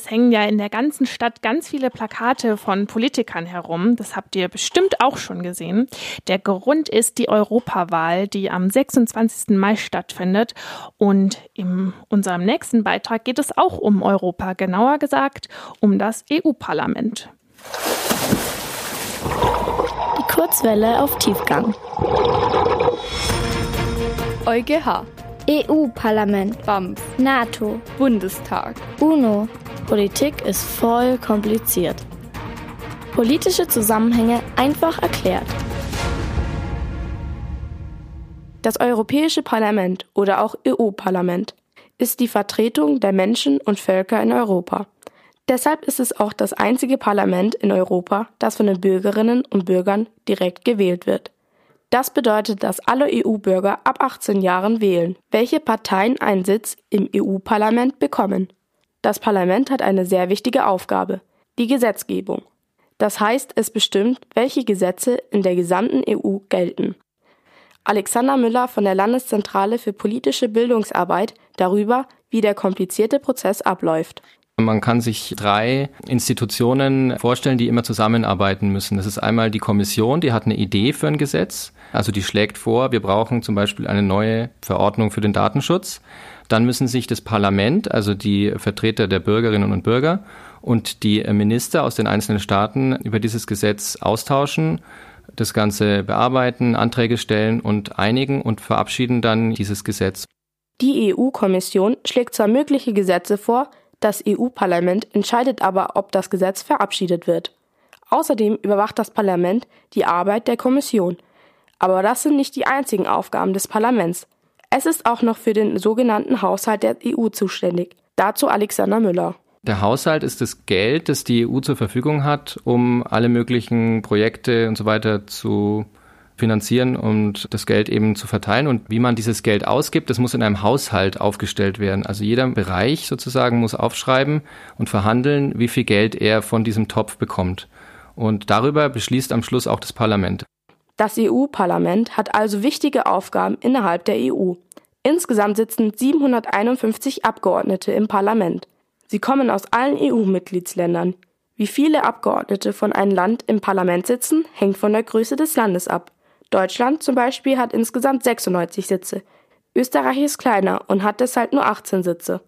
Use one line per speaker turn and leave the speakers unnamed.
Es hängen ja in der ganzen Stadt ganz viele Plakate von Politikern herum. Das habt ihr bestimmt auch schon gesehen. Der Grund ist die Europawahl, die am 26. Mai stattfindet. Und in unserem nächsten Beitrag geht es auch um Europa, genauer gesagt um das EU-Parlament.
Die Kurzwelle auf Tiefgang.
EuGH.
EU-Parlament.
BAMF.
NATO.
Bundestag.
UNO. Politik ist voll kompliziert. Politische Zusammenhänge einfach erklärt.
Das Europäische Parlament oder auch EU-Parlament ist die Vertretung der Menschen und Völker in Europa. Deshalb ist es auch das einzige Parlament in Europa, das von den Bürgerinnen und Bürgern direkt gewählt wird. Das bedeutet, dass alle EU-Bürger ab 18 Jahren wählen, welche Parteien einen Sitz im EU-Parlament bekommen. Das Parlament hat eine sehr wichtige Aufgabe, die Gesetzgebung. Das heißt, es bestimmt, welche Gesetze in der gesamten EU gelten. Alexander Müller von der Landeszentrale für politische Bildungsarbeit darüber, wie der komplizierte Prozess abläuft.
Man kann sich drei Institutionen vorstellen, die immer zusammenarbeiten müssen. Das ist einmal die Kommission, die hat eine Idee für ein Gesetz. Also die schlägt vor, wir brauchen zum Beispiel eine neue Verordnung für den Datenschutz. Dann müssen sich das Parlament, also die Vertreter der Bürgerinnen und Bürger und die Minister aus den einzelnen Staaten über dieses Gesetz austauschen, das Ganze bearbeiten, Anträge stellen und einigen und verabschieden dann dieses Gesetz.
Die EU-Kommission schlägt zwar mögliche Gesetze vor, das EU-Parlament entscheidet aber, ob das Gesetz verabschiedet wird. Außerdem überwacht das Parlament die Arbeit der Kommission. Aber das sind nicht die einzigen Aufgaben des Parlaments. Es ist auch noch für den sogenannten Haushalt der EU zuständig. Dazu Alexander Müller.
Der Haushalt ist das Geld, das die EU zur Verfügung hat, um alle möglichen Projekte und so weiter zu finanzieren und das Geld eben zu verteilen. Und wie man dieses Geld ausgibt, das muss in einem Haushalt aufgestellt werden. Also jeder Bereich sozusagen muss aufschreiben und verhandeln, wie viel Geld er von diesem Topf bekommt. Und darüber beschließt am Schluss auch das Parlament.
Das EU-Parlament hat also wichtige Aufgaben innerhalb der EU. Insgesamt sitzen 751 Abgeordnete im Parlament. Sie kommen aus allen EU-Mitgliedsländern. Wie viele Abgeordnete von einem Land im Parlament sitzen, hängt von der Größe des Landes ab. Deutschland zum Beispiel hat insgesamt 96 Sitze. Österreich ist kleiner und hat deshalb nur 18 Sitze.